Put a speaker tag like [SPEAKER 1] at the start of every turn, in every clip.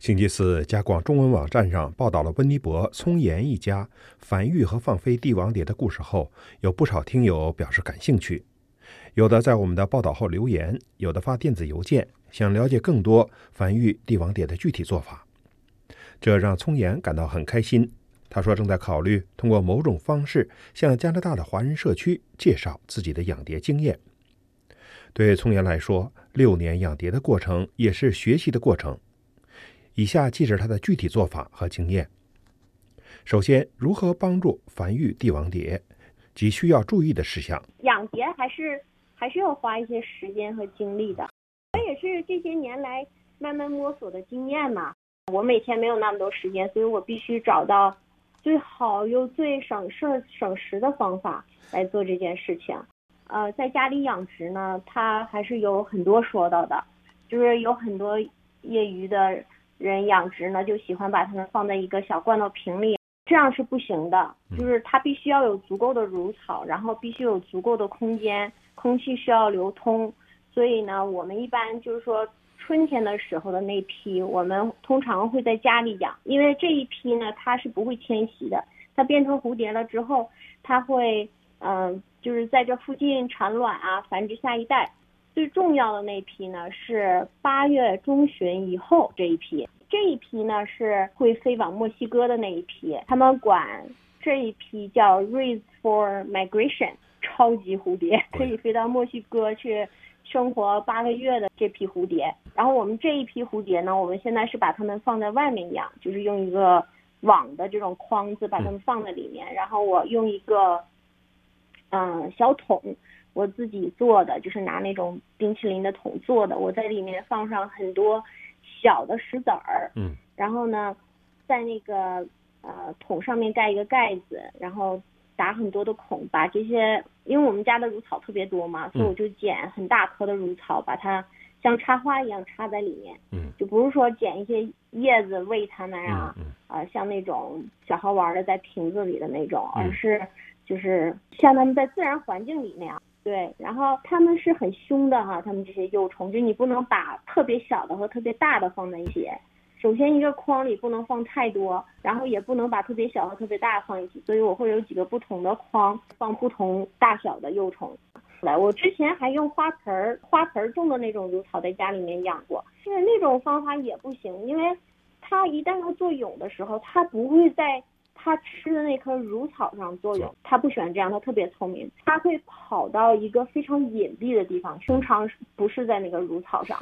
[SPEAKER 1] 星期四，加广中文网站上报道了温尼伯葱岩一家繁育和放飞帝王蝶的故事后，有不少听友表示感兴趣，有的在我们的报道后留言，有的发电子邮件，想了解更多繁育帝王蝶的具体做法。这让聪岩感到很开心。他说，正在考虑通过某种方式向加拿大的华人社区介绍自己的养蝶经验。对聪岩来说，六年养蝶的过程也是学习的过程。以下记着他的具体做法和经验。首先，如何帮助繁育帝王蝶及需要注意的事项。
[SPEAKER 2] 养蝶还是还是要花一些时间和精力的，我也是这些年来慢慢摸索的经验嘛。我每天没有那么多时间，所以我必须找到最好又最省事、省时的方法来做这件事情。呃，在家里养殖呢，它还是有很多说道的，就是有很多业余的。人养殖呢，就喜欢把它们放在一个小罐头瓶里，这样是不行的。就是它必须要有足够的乳草，然后必须有足够的空间，空气需要流通。所以呢，我们一般就是说春天的时候的那批，我们通常会在家里养，因为这一批呢，它是不会迁徙的。它变成蝴蝶了之后，它会嗯，就是在这附近产卵啊，繁殖下一代。最重要的那批呢是八月中旬以后这一批，这一批呢是会飞往墨西哥的那一批，他们管这一批叫 raise for migration 超级蝴蝶，可以飞到墨西哥去生活八个月的这批蝴蝶。然后我们这一批蝴蝶呢，我们现在是把它们放在外面养，就是用一个网的这种筐子把它们放在里面，然后我用一个嗯小桶。我自己做的就是拿那种冰淇淋的桶做的，我在里面放上很多小的石子儿，
[SPEAKER 1] 嗯，
[SPEAKER 2] 然后呢，在那个呃桶上面盖一个盖子，然后打很多的孔，把这些，因为我们家的乳草特别多嘛，所以我就剪很大颗的乳草，把它像插花一样插在里面，
[SPEAKER 1] 嗯，
[SPEAKER 2] 就不是说剪一些叶子喂它们
[SPEAKER 1] 啊，
[SPEAKER 2] 啊，像那种小孩玩的在瓶子里的那种，而是就是像他们在自然环境里那样。对，然后它们是很凶的哈，它们这些幼虫，就你不能把特别小的和特别大的放在一起。首先一个筐里不能放太多，然后也不能把特别小和特别大的放一起，所以我会有几个不同的筐放不同大小的幼虫。来，我之前还用花盆儿、花盆儿种的那种乳草在家里面养过，因为那种方法也不行，因为它一旦要做蛹的时候，它不会在。它吃的那颗乳草上作用，它不喜欢这样，它特别聪明，它会跑到一个非常隐蔽的地方，通常不是在那个乳草上。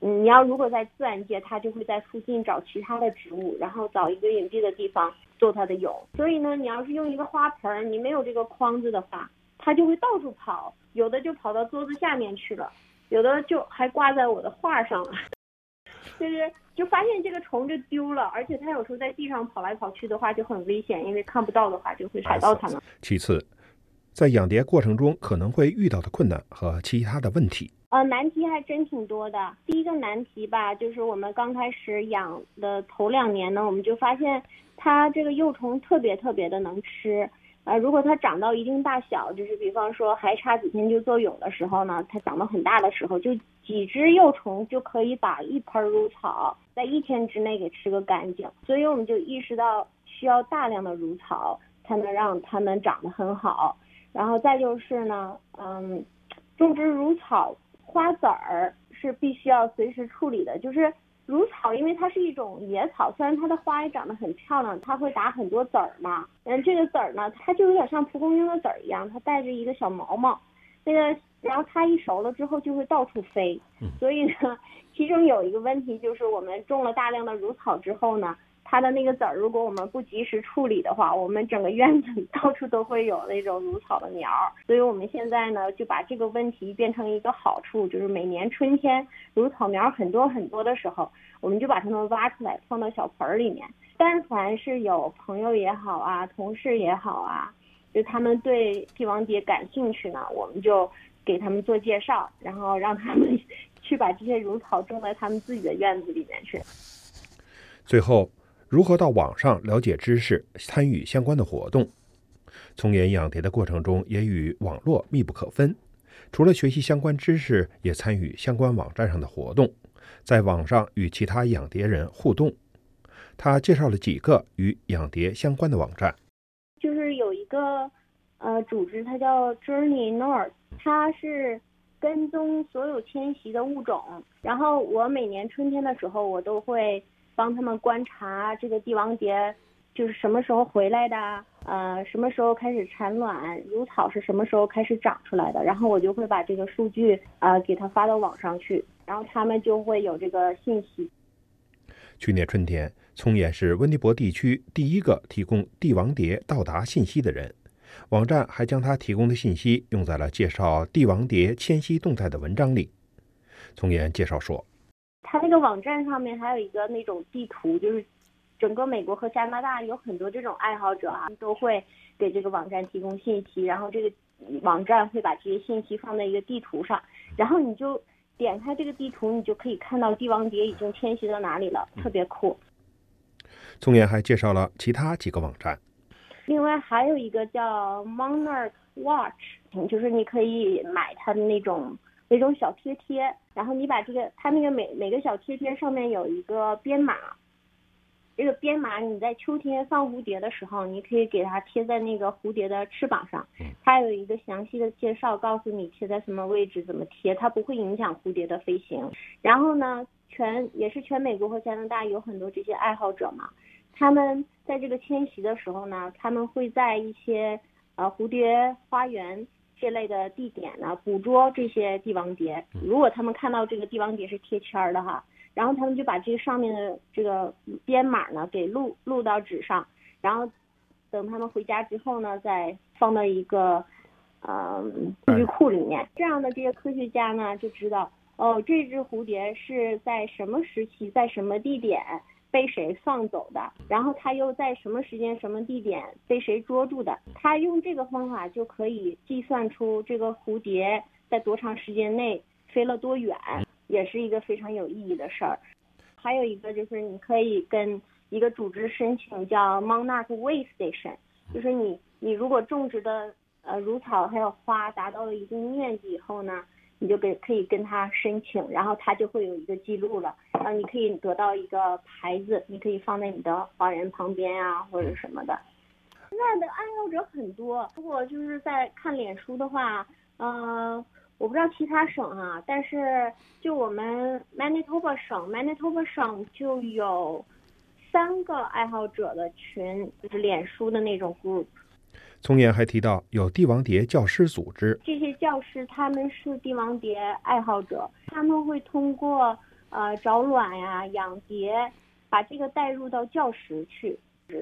[SPEAKER 2] 你要如果在自然界，它就会在附近找其他的植物，然后找一个隐蔽的地方做它的蛹。所以呢，你要是用一个花盆，你没有这个框子的话，它就会到处跑，有的就跑到桌子下面去了，有的就还挂在我的画上了，就是。就发现这个虫就丢了，而且它有时候在地上跑来跑去的话就很危险，因为看不到的话就会踩到它们。
[SPEAKER 1] 其次，在养蝶过程中可能会遇到的困难和其他的问题。
[SPEAKER 2] 呃，难题还真挺多的。第一个难题吧，就是我们刚开始养的头两年呢，我们就发现它这个幼虫特别特别的能吃。呃，如果它长到一定大小，就是比方说还差几天就做蛹的时候呢，它长到很大的时候，就几只幼虫就可以把一盆乳草在一天之内给吃个干净。所以我们就意识到需要大量的乳草才能让它们长得很好。然后再就是呢，嗯，种植乳草花籽儿是必须要随时处理的，就是。乳草，因为它是一种野草，虽然它的花也长得很漂亮，它会打很多籽儿嘛。嗯，这个籽儿呢，它就有点像蒲公英的籽儿一样，它带着一个小毛毛。那个，然后它一熟了之后就会到处飞。所以呢，其中有一个问题就是，我们种了大量的乳草之后呢。它的那个籽儿，如果我们不及时处理的话，我们整个院子里 到处都会有那种乳草的苗儿。所以我们现在呢，就把这个问题变成一个好处，就是每年春天乳草苗很多很多的时候，我们就把它们挖出来，放到小盆儿里面。但凡是有朋友也好啊，同事也好啊，就他们对帝王蝶感兴趣呢，我们就给他们做介绍，然后让他们去把这些乳草种在他们自己的院子里面去。
[SPEAKER 1] 最后。如何到网上了解知识、参与相关的活动？从研养蝶的过程中也与网络密不可分。除了学习相关知识，也参与相关网站上的活动，在网上与其他养蝶人互动。他介绍了几个与养蝶相关的网站，
[SPEAKER 2] 就是有一个呃组织，它叫 Journey North，它是跟踪所有迁徙的物种。然后我每年春天的时候，我都会帮他们观察这个帝王蝶。就是什么时候回来的，呃，什么时候开始产卵，乳草是什么时候开始长出来的，然后我就会把这个数据啊给他发到网上去，然后他们就会有这个信息。
[SPEAKER 1] 去年春天，聪岩是温尼伯地区第一个提供帝王蝶到达信息的人，网站还将他提供的信息用在了介绍帝王蝶迁徙动态的文章里。聪岩介绍说，
[SPEAKER 2] 他那个网站上面还有一个那种地图，就是。整个美国和加拿大有很多这种爱好者啊，都会给这个网站提供信息，然后这个网站会把这些信息放在一个地图上，然后你就点开这个地图，你就可以看到帝王蝶已经迁徙到哪里了，特别酷。
[SPEAKER 1] 宗岩还介绍了其他几个网站，
[SPEAKER 2] 另外还有一个叫 Monarch Watch，就是你可以买它的那种那种小贴贴，然后你把这个它那个每每个小贴贴上面有一个编码。这个编码你在秋天放蝴蝶的时候，你可以给它贴在那个蝴蝶的翅膀上，它有一个详细的介绍，告诉你贴在什么位置，怎么贴，它不会影响蝴蝶的飞行。然后呢，全也是全美国和加拿大有很多这些爱好者嘛，他们在这个迁徙的时候呢，他们会在一些呃蝴蝶花园这类的地点呢捕捉这些帝王蝶。如果他们看到这个帝王蝶是贴签儿的哈。然后他们就把这个上面的这个编码呢给录录到纸上，然后等他们回家之后呢，再放到一个呃数据库里面。这样的这些科学家呢就知道，哦，这只蝴蝶是在什么时期在什么地点被谁放走的，然后它又在什么时间什么地点被谁捉住的。他用这个方法就可以计算出这个蝴蝶在多长时间内飞了多远。也是一个非常有意义的事儿，还有一个就是你可以跟一个组织申请叫 Monarch Way Station，就是你你如果种植的呃乳草还有花达到了一定面积以后呢，你就给可以跟他申请，然后他就会有一个记录了，然后你可以得到一个牌子，你可以放在你的花园旁边啊或者什么的。现在的爱好者很多，如果就是在看脸书的话，嗯。我不知道其他省啊，但是就我们 Manitoba 省，Manitoba 省就有三个爱好者的群，就是脸书的那种 group。
[SPEAKER 1] 从言还提到有帝王蝶教师组织，
[SPEAKER 2] 这些教师他们是帝王蝶爱好者，他们会通过呃找卵呀、养蝶，把这个带入到教室去，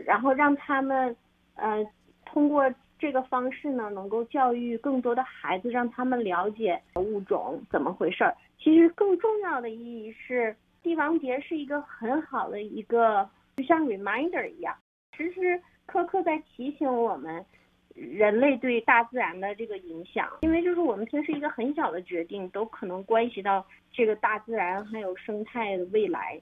[SPEAKER 2] 然后让他们呃通过。这个方式呢，能够教育更多的孩子，让他们了解物种怎么回事儿。其实更重要的意义是，帝王蝶是一个很好的一个，就像 reminder 一样，时时刻刻在提醒我们人类对大自然的这个影响。因为就是我们平时一个很小的决定，都可能关系到这个大自然还有生态的未来。